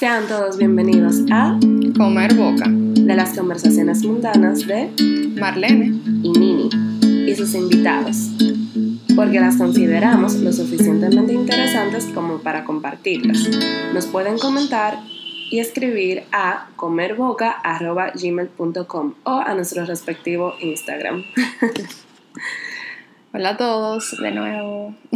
Sean todos bienvenidos a Comer Boca de las conversaciones mundanas de Marlene y Nini y sus invitados, porque las consideramos lo suficientemente interesantes como para compartirlas. Nos pueden comentar y escribir a comerboca.gmail.com o a nuestro respectivo Instagram. Hola a todos, de nuevo.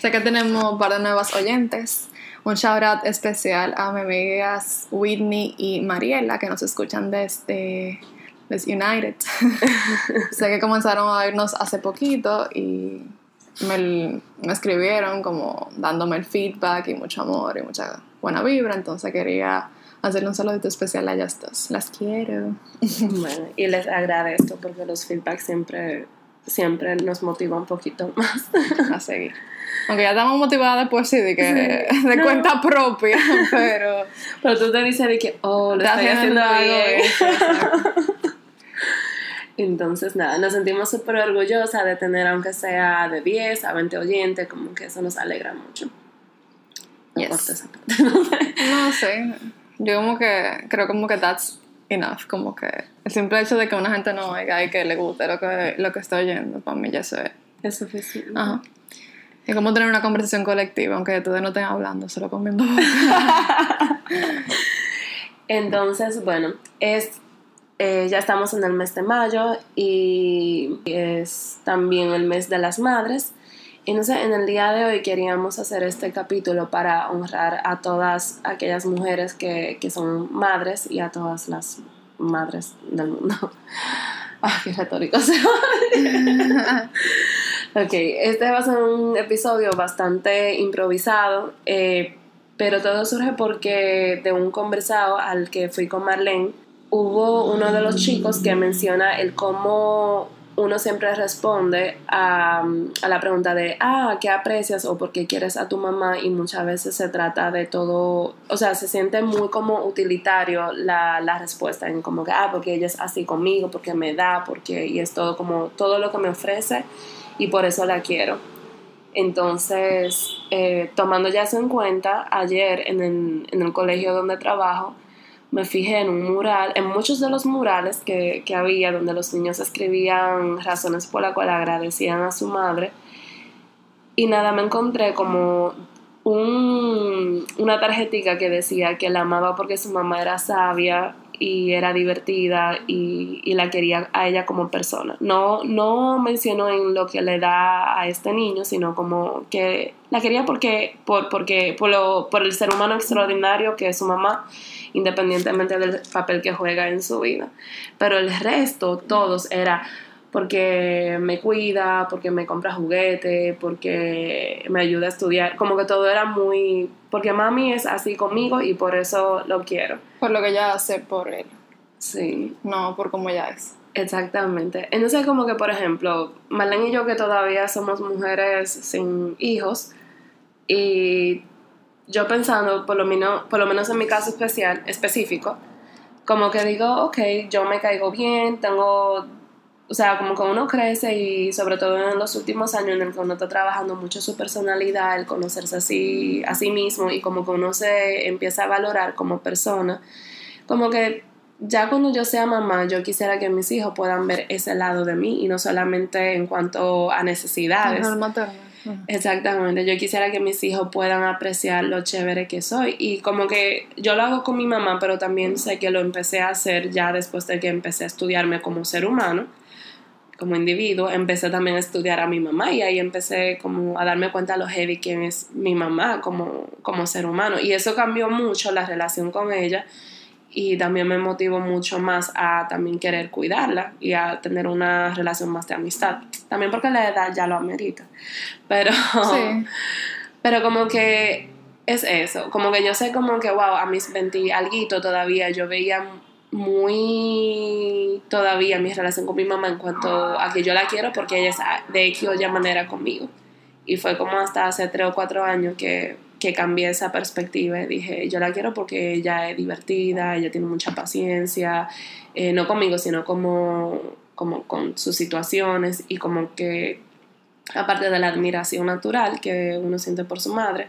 sé que tenemos un par de nuevas oyentes. Un shout out especial a mis amigas Whitney y Mariela que nos escuchan desde Les United. sé que comenzaron a oírnos hace poquito y me, me escribieron como dándome el feedback y mucho amor y mucha buena vibra. Entonces quería hacerle un saludito especial a ellas dos. Las quiero. Bueno, y les agradezco porque los feedbacks siempre, siempre nos motivan un poquito más. a seguir. Aunque ya estamos motivadas por sí, de, que, de No. cuenta propia, pero Pero tú te dices de que, oh, lo estoy haciendo algo bien. exacto. Entonces, nada, nos sentimos súper orgullosas de tener, aunque sea de 10 a 20 oyentes, como que eso nos alegra mucho. No Yes. No sé. Yo como que creo como que that's enough. Como que el simple hecho de que una gente no oiga y que le guste lo que, lo que está oyendo, para mí ya eso es. Es suficiente. Ajá. Es como tener una conversación colectiva, aunque ustedes no estén hablando, solo comiendo. Entonces, bueno, es, eh, ya estamos en el mes de mayo y es también el mes de las madres. Y no sé, en el día de hoy queríamos hacer este capítulo para honrar a todas aquellas mujeres que, que son madres y a todas las madres del mundo. Ah, qué retórico se va. Ok, este va a ser un episodio bastante improvisado, eh, pero todo surge porque de un conversado al que fui con Marlene, hubo uno de los chicos que menciona el cómo uno siempre responde a, a la pregunta de, ah, ¿qué aprecias o por qué quieres a tu mamá? Y muchas veces se trata de todo, o sea, se siente muy como utilitario la, la respuesta, en como que, ah, porque ella es así conmigo, porque me da, porque, y es todo como, todo lo que me ofrece y por eso la quiero. Entonces, eh, tomando ya eso en cuenta, ayer en el, en el colegio donde trabajo, me fijé en un mural, en muchos de los murales que, que había, donde los niños escribían razones por las cuales agradecían a su madre. Y nada, me encontré como un, una tarjetita que decía que la amaba porque su mamá era sabia y era divertida y, y la quería a ella como persona. No, no mencionó en lo que le da a este niño, sino como que la quería porque, por, porque, por, lo, por el ser humano extraordinario que es su mamá, independientemente del papel que juega en su vida. Pero el resto, todos, era porque me cuida, porque me compra juguete, porque me ayuda a estudiar, como que todo era muy, porque mami es así conmigo y por eso lo quiero. por lo que ella hace por él, Sí, no por cómo ella es. exactamente. Entonces como que, por ejemplo, Marlene y yo que todavía somos mujeres sin hijos y yo pensando, por lo menos, por lo menos en mi caso especial, específico, como que digo, ok, yo me caigo bien, tengo, o sea, como que uno crece y sobre todo en los últimos años en el que uno está trabajando mucho su personalidad, el conocerse así, a sí mismo y como que uno se empieza a valorar como persona, como que ya cuando yo sea mamá, yo quisiera que mis hijos puedan ver ese lado de mí y no solamente en cuanto a necesidades. Exactamente, yo quisiera que mis hijos puedan apreciar lo chévere que soy y como que yo lo hago con mi mamá, pero también sé que lo empecé a hacer ya después de que empecé a estudiarme como ser humano, como individuo, empecé también a estudiar a mi mamá y ahí empecé como a darme cuenta de lo heavy que es mi mamá como, como ser humano y eso cambió mucho la relación con ella y también me motivó mucho más a también querer cuidarla y a tener una relación más de amistad. También porque la edad ya lo amerita. Pero, Sí. pero como que es eso, como que yo sé como que, wow, a mis 20 alguito todavía yo veía muy todavía mi relación con mi mamá en cuanto a que yo la quiero porque ella es de X o Y manera conmigo. Y fue como hasta hace 3 o 4 años que, que cambié esa perspectiva y dije, yo la quiero porque ella es divertida, ella tiene mucha paciencia, eh, no conmigo, sino como, como con sus situaciones y como que, aparte de la admiración natural que uno siente por su madre,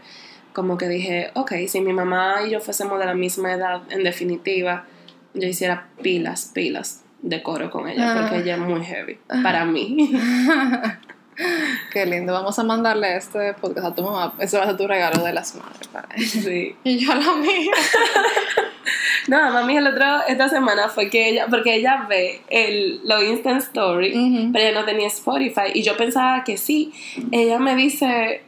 como que dije, ok, si mi mamá y yo fuésemos de la misma edad, en definitiva, yo hiciera pilas, pilas de coro con ella, porque Ah. ella es muy heavy para mí. Qué lindo. Vamos a mandarle este podcast a tu mamá. Eso va a ser tu regalo de las madres para ella. sí. Y yo la mía. No, mami, el otro, esta semana fue que ella, porque ella ve el, lo Instant Story, pero ella no tenía Spotify, y yo pensaba que sí. Ella me dice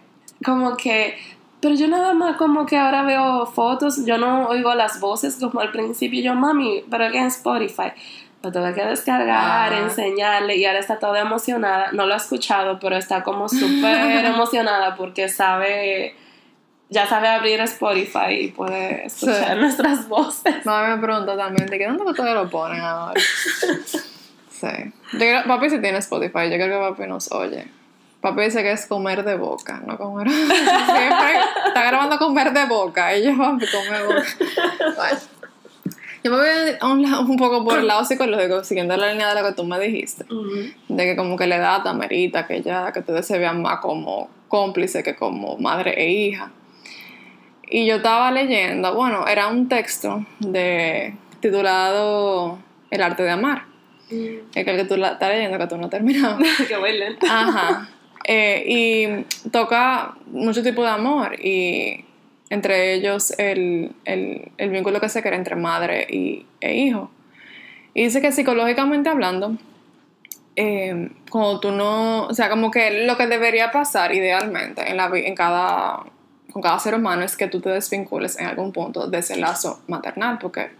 como que, pero yo nada más como que ahora veo fotos, yo no oigo las voces como al principio, yo, mami, pero que en Spotify. Lo tuve que descargar, Ah. enseñarle, y ahora está toda emocionada. No lo ha escuchado, pero está como súper emocionada porque sabe, ya sabe abrir Spotify y puede escuchar Sí. nuestras voces. Mami me pregunta también, ¿de qué dónde ustedes lo ponen ahora? Sí. Yo creo- papi sí tiene Spotify, yo creo que papi nos oye. Papi dice que es comer de boca, no comer. Siempre está grabando comer de boca. Y yo, papi, come boca. Bueno. Yo me voy a un, poco por el lado psicológico, siguiendo la línea de lo que tú me dijiste. De que como que la edad amerita que ya, que ustedes se vean más como cómplices que como madre e hija. Y yo estaba leyendo, bueno, era un texto de titulado El arte de amar. Mm. El que tú la- estás leyendo, que tú no has terminado. que bailen. Ajá. Eh, y toca mucho tipo de amor y entre ellos el, el, el vínculo que se crea entre madre y, e hijo. Y dice que psicológicamente hablando, eh, cuando tú no, o sea, como que lo que debería pasar idealmente en, la, en cada, con cada ser humano es que tú te desvincules en algún punto de ese lazo maternal, porque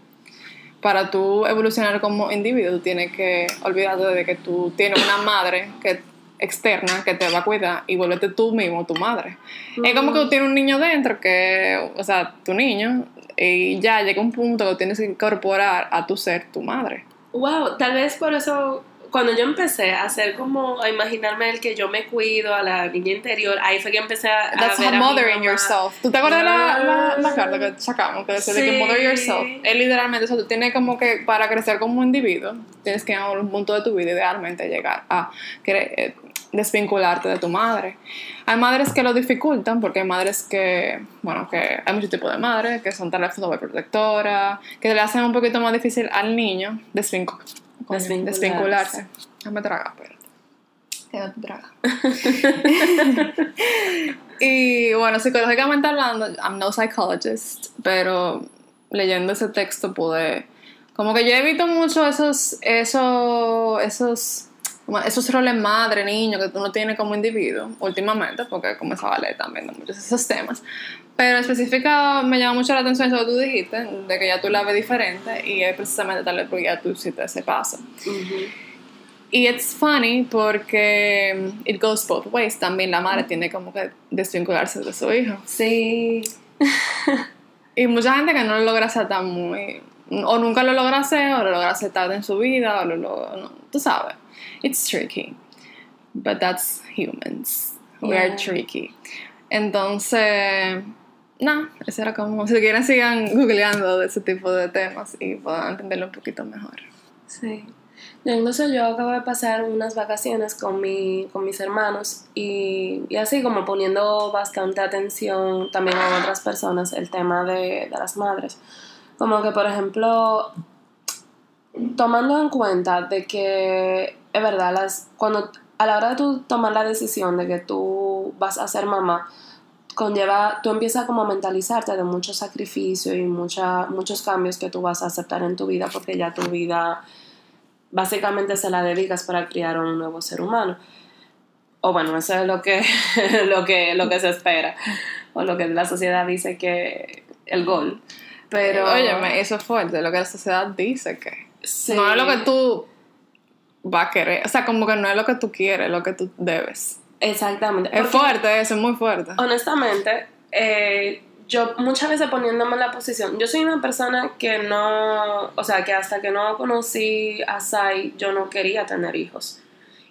para tú evolucionar como individuo, tú tienes que olvidarte de que tú tienes una madre que externa que te va a cuidar y vuélvete tú mismo tu madre. Es como que tú tienes un niño dentro que, o sea, tu niño, y ya llega un punto que tienes que incorporar a tu ser tu madre. Wow, tal vez por eso cuando yo empecé a hacer como a imaginarme el que yo me cuido a la niña interior, ahí fue que empecé a, a That's ver a mi mothering mamá. yourself. ¿Tú te acuerdas de la, la, Ah. la carta que sacamos? Que decía de que Sí. mother yourself. Es literalmente, o sea, tú tienes como que para crecer como individuo, tienes que en algún punto de tu vida idealmente llegar a eh, desvincularte de tu madre. Hay madres que lo dificultan porque hay madres que, bueno, que hay muchos tipos de madres que son tal vez sobreprotectoras, que le hacen un poquito más difícil al niño desvincu- Desvincularse. desvincularse. Déjame tragar, espérate. Quédate traga. y bueno, psicológicamente hablando, I'm no psychologist, pero leyendo ese texto pude. Como que yo evito mucho esos. esos. esos. Esos roles madre, niño que uno tiene como individuo últimamente, porque he comenzado a leer también de muchos de esos temas. Pero específica me llama mucho la atención eso que tú dijiste, de que ya tú la ves diferente y es precisamente tal vez porque ya tú hiciste ese paso. Ujú. Y it's funny porque it goes both ways. También la madre tiene como que desvincularse de su hijo. Sí. Y mucha gente que no lo logra hacer tan muy... O nunca lo logra hacer, o lo logra hacer tarde en su vida, o lo logra... no, tú sabes. It's tricky. But that's humans. We are Yeah. tricky. Entonces... No, eso era como... Si quieren sigan googleando de ese tipo de temas y puedan entenderlo un poquito mejor. Sí. Yo, incluso yo acabo de pasar unas vacaciones con, mi, con mis hermanos y, y así como poniendo bastante atención también a otras personas el tema de, de las madres. Como que, por ejemplo, tomando en cuenta de que es verdad, las, cuando a la hora de tú tomar la decisión de que tú vas a ser mamá, conlleva, tú empiezas como a mentalizarte de mucho sacrificio y mucha, muchos cambios que tú vas a aceptar en tu vida porque ya tu vida básicamente se la dedicas para criar un nuevo ser humano. O bueno, eso es lo que, lo que, lo que se espera. O lo que la sociedad dice que el gol. Pero. Óyeme, eso es fuerte, lo que la sociedad dice que... sí. No es lo que tú vas a querer. O sea, como que no es lo que tú quieres, lo que tú debes. Exactamente. Es Porque, fuerte eso, es muy fuerte. Honestamente, eh, yo muchas veces poniéndome en la posición, yo soy una persona que no, o sea, que hasta que no conocí a Sai, yo no quería tener hijos.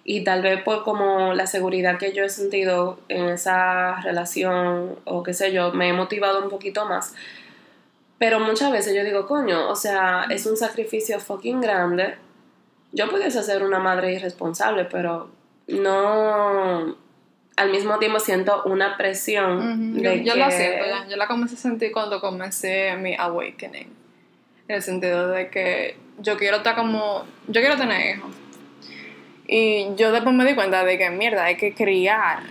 Y tal vez por como la seguridad que yo he sentido en esa relación o qué sé yo, me he motivado un poquito más. Pero muchas veces yo digo, coño, o sea, es un sacrificio fucking grande. Yo pudiese ser una madre irresponsable, pero no. al mismo tiempo siento una presión. Yo, de yo que... la siento, ya. Yo la comencé a sentir cuando comencé mi awakening. En el sentido de que yo quiero estar como. Yo quiero tener hijos. Y yo después me di cuenta de que, mierda, hay que criar.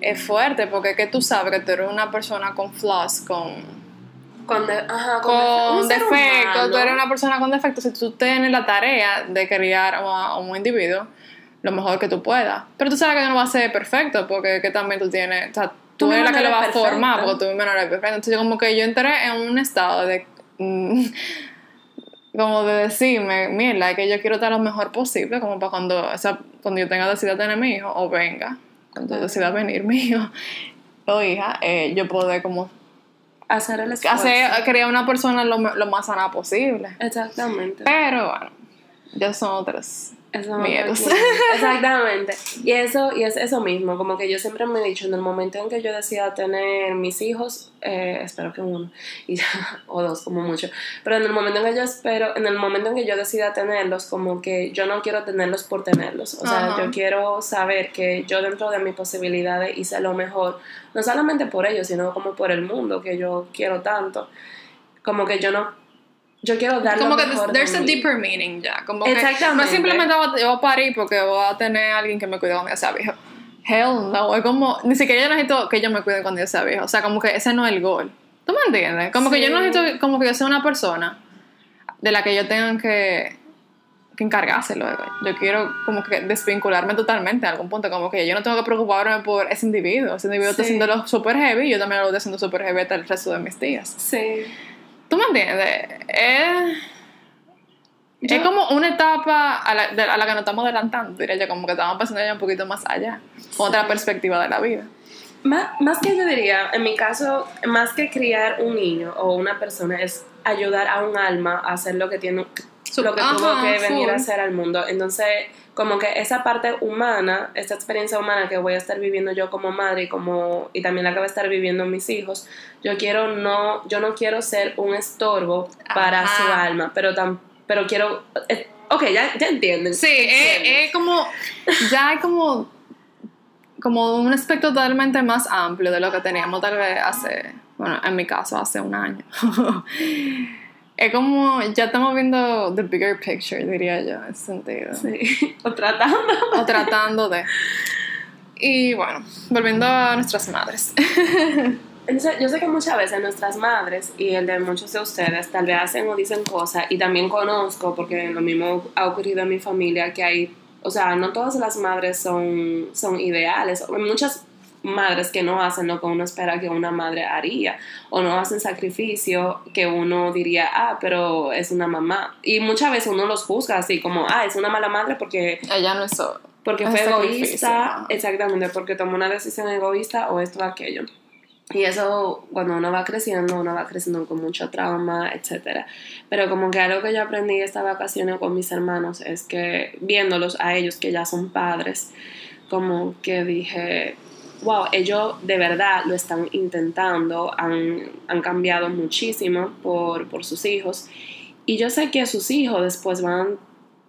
Es fuerte porque es que tú sabes que tú eres una persona con flaws, con Con, de- ajá, con, defectos, tú eres una persona con defectos, si tú tienes la tarea de criar a un individuo lo mejor que tú puedas. Pero tú sabes que no va a ser perfecto, porque que también tú tienes, o sea, tú, Tú eres la que lo va a formar, porque tú misma no eres perfecta. Entonces, como que yo entré en un estado de. mm, como de decirme, mierda, es que yo quiero estar lo mejor posible, como para cuando, o sea, cuando yo tenga decida tener mi hijo, o venga, cuando decida venir mi hijo o hija, eh, yo poder como Hacer el esfuerzo. hacer, crear una persona lo, lo más sana posible. Exactamente. Pero bueno, ya son otros Eso miedos. Exactamente. Y eso, y es eso mismo, como que yo siempre me he dicho, en el momento en que yo decida tener mis hijos, eh, espero que uno, y ya, o dos como mucho, pero en el momento en que yo espero, en el momento en que yo decida tenerlos, como que yo no quiero tenerlos por tenerlos. O sea, yo quiero saber que yo dentro de mis posibilidades hice lo mejor, no solamente por ellos, sino como por el mundo que yo quiero tanto. Como que yo no, yo quiero dar como lo que mejor there's a deeper meaning ya. Como que no Exactamente. es simplemente voy a, parir porque voy a tener a alguien que me cuide cuando yo sea viejo. Hell no, es como, ni siquiera yo necesito que yo me cuide cuando yo sea viejo. O sea, como que ese no es el gol. ¿Tú me entiendes? Como que yo Sí. no necesito como que yo sea una persona de la que yo tenga que, que encargarse luego. Yo quiero como que desvincularme totalmente a algún punto. Como que yo no tengo que preocuparme por ese individuo. Ese individuo está Sí. haciéndolo super heavy yo también lo estoy haciendo super heavy hasta el resto de mis días. Sí. ¿Tú me entiendes? Es, Yo- es como una etapa a la, de- a la que nos estamos adelantando, diría yo, como que estamos pasando ya un poquito más allá, con otra perspectiva de la vida. Más, más que yo diría, en mi caso, más que criar un niño o una persona, es ayudar a un alma a hacer lo que tiene, lo que tuvo Ajá, que venir a hacer al mundo. Entonces, como que esa parte humana, esa experiencia humana que voy a estar viviendo yo como madre y como y también la que va a estar viviendo mis hijos, yo quiero no, yo no quiero ser un estorbo para Ajá. su alma, pero tam, pero quiero, eh, ok, ya, ya entienden. Sí, es como, ya hay como, como un aspecto totalmente más amplio de lo que teníamos tal vez hace, bueno, en mi caso, hace un año. es como, ya estamos viendo the bigger picture, diría yo, en ese sentido. Sí, o tratando. o tratando de. Y bueno, volviendo a nuestras madres. Entonces, yo sé que muchas veces nuestras madres y el de muchos de ustedes tal vez hacen o dicen cosas y también conozco, porque lo mismo ha ocurrido en mi familia, que hay, o sea, no todas las madres son, son ideales, muchas madres que no hacen lo que uno espera que una madre haría o no hacen sacrificio que uno diría, ah, pero es una mamá. Y muchas veces uno los juzga así como, ah, es una mala madre porque Ella no es so- porque Es fue egoísta, exactamente, porque tomó una decisión egoísta o esto o aquello. Y eso, cuando uno va creciendo, uno va creciendo con mucho trauma, etcétera. Pero como que algo que yo aprendí esta vacaciones con mis hermanos es que viéndolos a ellos que ya son padres, como que dije, wow, ellos de verdad lo están intentando, han, han cambiado muchísimo por, por sus hijos. Y yo sé que sus hijos después van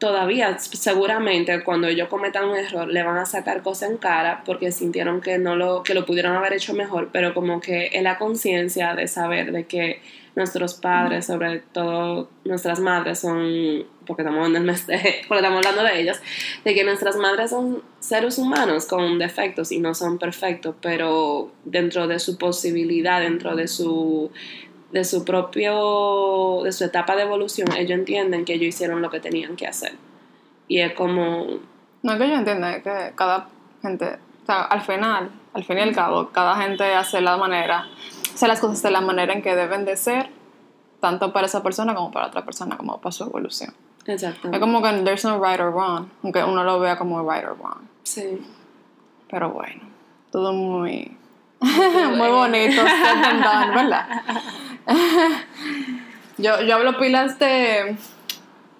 todavía, seguramente, cuando ellos cometan un error, le van a sacar cosas en cara porque sintieron que no lo, que lo pudieron haber hecho mejor, pero como que es la conciencia de saber de que nuestros padres, sobre todo nuestras madres, son, porque estamos en el mes de, porque estamos hablando de ellas, de que nuestras madres son seres humanos con defectos y no son perfectos, pero dentro de su posibilidad, dentro de su de su propio, de su etapa de evolución, ellos entienden que ellos hicieron lo que tenían que hacer. Y es como, No es que yo entienda es que cada gente, o sea, al final, al fin y al cabo, cada gente hace la manera, hace las cosas de la manera en que deben de ser, tanto para esa persona como para otra persona, como para su evolución. exacto. Es como que there's no right or wrong, aunque uno lo vea como right or wrong. Sí. Pero bueno, todo muy, muy bonito, ¿verdad? yo, yo hablo pilas de,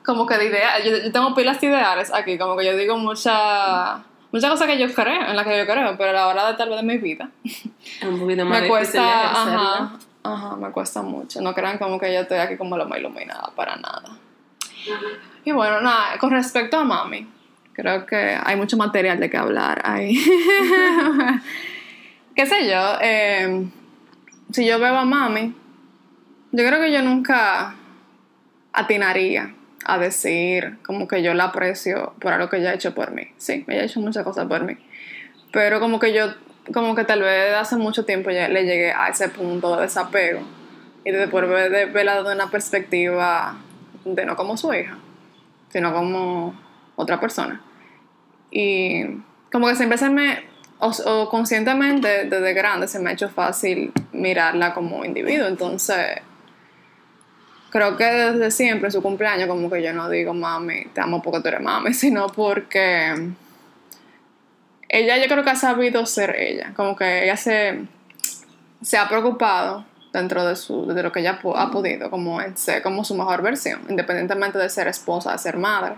como que de ideas, yo, yo tengo pilas de ideales aquí, como que yo digo muchas muchas cosas que yo creo, en las que yo creo, pero a la hora de tal vez de mi vida, Es un poquito más me cuesta, ajá, ajá, me cuesta mucho. No crean como que yo estoy aquí como la más iluminada, para nada. Y bueno, nada, con respecto a mami, Creo que hay mucho material de que hablar ahí. ¿Qué sé yo? Eh, si yo veo a mami, yo creo que yo nunca atinaría a decir como que yo la aprecio por algo que ella ha hecho por mí. Sí, ella ha hecho muchas cosas por mí. Pero como que yo, como que tal vez hace mucho tiempo ya le llegué a ese punto de desapego y de poder de verla de una perspectiva de no como su hija, sino como otra persona. Y como que siempre se me, o, conscientemente desde grande se me ha hecho fácil mirarla como individuo. Entonces, creo que desde siempre su cumpleaños como que yo no digo mami, te amo porque tú eres mami, sino porque ella yo creo que ha sabido ser ella, como que ella se, se ha preocupado dentro de, su, de lo que ella ha podido, como ser como su mejor versión, independientemente de ser esposa, de ser madre,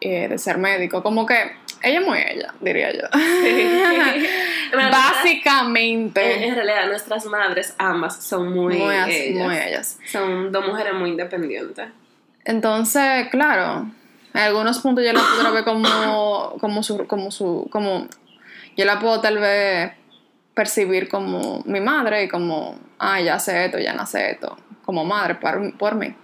eh, de ser médico, como que ella es muy ella, diría yo. Básicamente. En, realidad, nuestras madres, ambas, son muy, ellas. Son dos mujeres muy independientes. Entonces, claro, en algunos puntos yo la puedo ver como, como su, como su, como, yo la puedo tal vez percibir como mi madre y como, ah, ya sé esto, ya no sé esto, como madre por, por mí.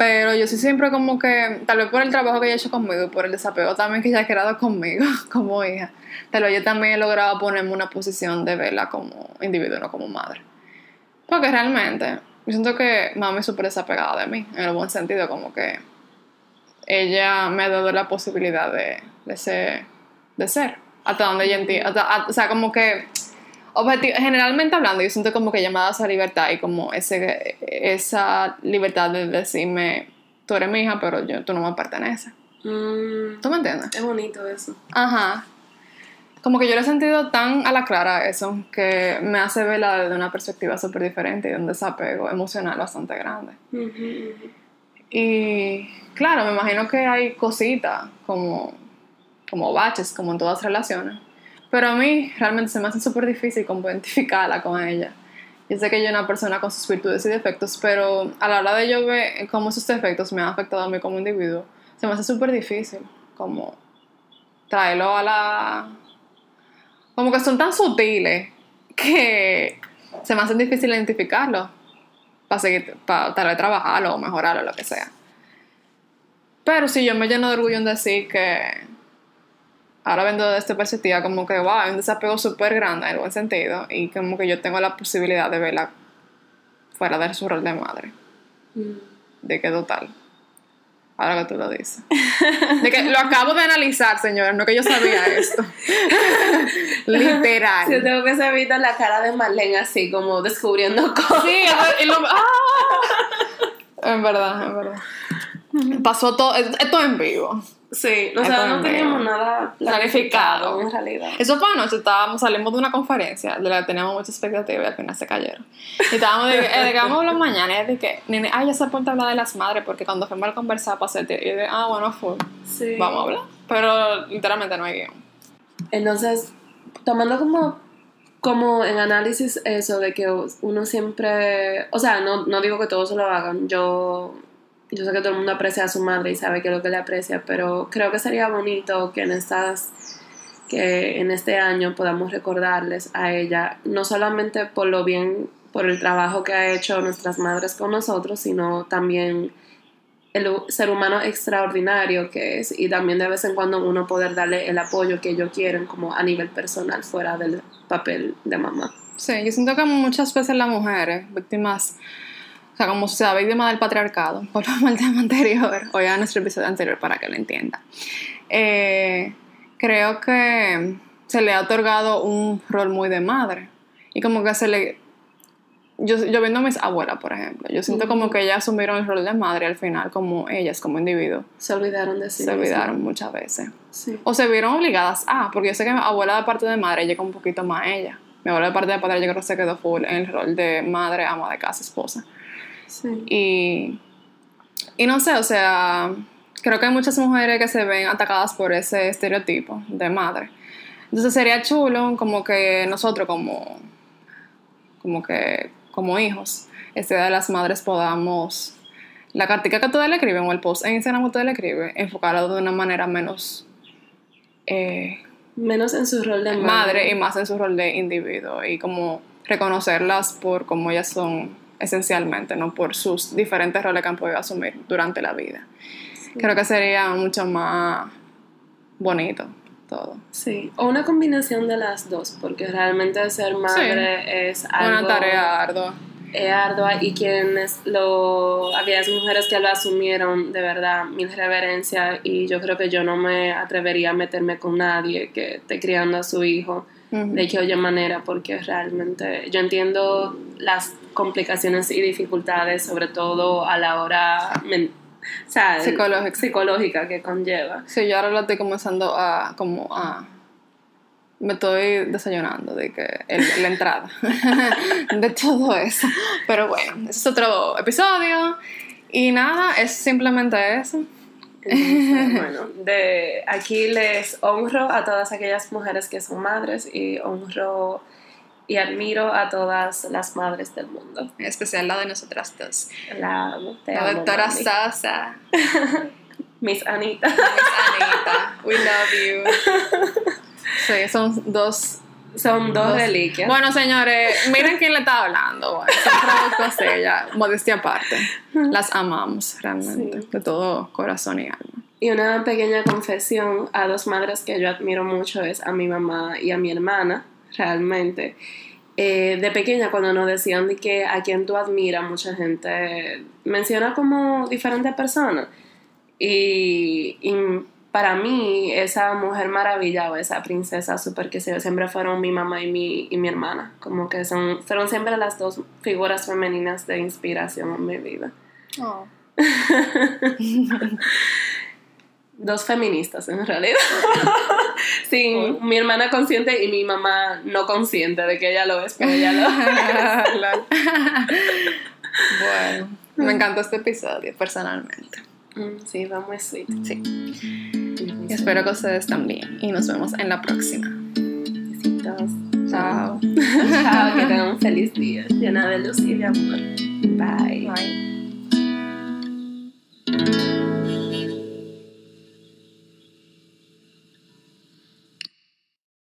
Pero yo sí siempre como que, tal vez por el trabajo que ella ha hecho conmigo y por el desapego también que ella ha creado conmigo como hija, tal vez yo también he logrado ponerme una posición de verla como individuo, no como madre. Porque realmente, yo siento que mami es súper desapegada de mí, en el buen sentido, como que ella me ha dado la posibilidad de, de ser, de ser, hasta donde ella entiende, o sea, como que generalmente hablando, yo siento como que da esa libertad y como ese, esa libertad de decirme, tú eres mi hija, pero yo, tú no me perteneces. Mm. ¿Tú me entiendes? Es bonito eso. Ajá. Como que yo lo he sentido tan a la clara eso, que me hace verla desde una perspectiva súper diferente y de un desapego emocional bastante grande. Y claro, me imagino que hay cositas como, como baches, como en todas relaciones pero a mí realmente se me hace súper difícil como identificarla con ella. Yo sé que ella es una persona con sus virtudes y defectos, pero a la hora de yo ver cómo esos defectos me han afectado a mí como individuo, se me hace súper difícil como traerlo a la... Como que son tan sutiles que se me hace difícil identificarlo para seguir, para tal vez trabajarlo o mejorarlo, lo que sea. Pero si yo me lleno de orgullo en decir que ahora viendo de esta perspectiva, como que, wow, hay un desapego súper grande en buen sentido y como que yo tengo la posibilidad de verla fuera de su rol de madre. Mm. De que total. Ahora que tú lo dices. De que lo acabo de analizar, señora, no que yo sabía esto. Literal. Si tengo que visto la cara de Marlene así, como descubriendo cosas. Sí, y lo, ¡ah! En verdad, en verdad. Pasó todo, esto en vivo. Sí, o sea, no teníamos nada planificado, en realidad. Eso fue anoche, estábamos, salimos de una conferencia de la que teníamos mucha expectativa y al final se cayeron. Y estábamos de, a hablar mañana y de que, nene, ay, ya se puede hablar de las madres porque cuando fuimos a conversar pasé y de, ah, bueno, fue, sí. vamos a hablar. Pero literalmente no hay guion. Entonces, tomando como, como en análisis eso de que uno siempre, o sea, no, no digo que todos lo hagan, yo yo sé que todo el mundo aprecia a su madre y sabe que es lo que le aprecia, pero creo que sería bonito que en estas que en este año podamos recordarles a ella, no solamente por lo bien, por el trabajo que ha hecho nuestras madres con nosotros, sino también el ser humano extraordinario que es y también de vez en cuando uno poder darle el apoyo que ellos quieren como a nivel personal fuera del papel de mamá. Sí, yo siento que muchas veces las mujeres víctimas sea, como sociedad víctima del patriarcado, por el tema anterior, o ya nuestro episodio anterior para que lo entienda. Eh, creo que se le ha otorgado un rol muy de madre. Y como que se le... Yo, yo viendo a mis abuelas, por ejemplo, yo siento como que ellas asumieron el rol de madre al final, como ellas, como individuos. Se olvidaron de sí. Se olvidaron muchas veces. Sí. O se vieron obligadas a, porque yo sé que mi abuela de parte de madre llega un poquito más a ella. Mi abuela de parte de padre yo creo que se quedó full en el rol de madre, ama de casa, esposa. Y, y no sé, o sea, creo que hay muchas mujeres que se ven atacadas por ese estereotipo de madre. Entonces sería chulo como que nosotros como, como que como hijos, este de las madres podamos la cartica que ustedes le escriben o el post en Instagram que ustedes le escriben, enfocarlo de una manera menos eh, Menos en su rol de madre. madre y más en su rol de individuo y como reconocerlas por como ellas son esencialmente, no por sus diferentes roles que han podido asumir durante la vida. Creo que sería mucho más bonito todo. Sí, o una combinación de las dos, porque realmente ser madre es algo... Una tarea ardua. Es ardua y quienes lo... Aquellas mujeres que lo asumieron, de verdad, mil reverencias y yo creo que yo no me atrevería a meterme con nadie que esté criando a su hijo De que oye manera, porque realmente yo entiendo las complicaciones y dificultades, sobre todo a la hora o sea, Psicológica. psicológica que conlleva. Sí, yo ahora lo estoy comenzando a como a me estoy desayunando de que el- la entrada de todo eso. Pero bueno, ese es otro episodio. Y nada, es simplemente eso. Entonces, bueno, de aquí les honro a todas aquellas mujeres que son madres y honro y admiro a todas las madres del mundo. En especial la de nosotras dos. La doctora mami. Sasa. Miss Anita. Miss Anita. We love you. Sí, son dos. Son dos, dos- reliquias. Bueno, señores, miren quién le está hablando. Bueno, son productos ella, modestia aparte. Las amamos realmente, Sí. de todo corazón y alma. Y una pequeña confesión a dos madres que yo admiro mucho es a mi mamá y a mi hermana, realmente. Eh, de pequeña, cuando nos decían de que a quien tú admiras, mucha gente menciona como diferentes personas. Y, y para mí, esa mujer maravilla o esa princesa súper que se- siempre fueron mi mamá y mi, y mi hermana. Como que son, fueron siempre las dos figuras femeninas de inspiración en mi vida. Dos feministas en realidad. sí, mi hermana consciente y mi mamá no consciente de que ella lo es, pero ella lo Lol. bueno, me encantó este episodio personalmente. Mm, Sí, va muy sweet. Sí. Espero que ustedes también. Y nos vemos en la próxima. Besitos. Chao. Chao, que tengan un feliz día. Llena de luz y de amor. Bye. Bye.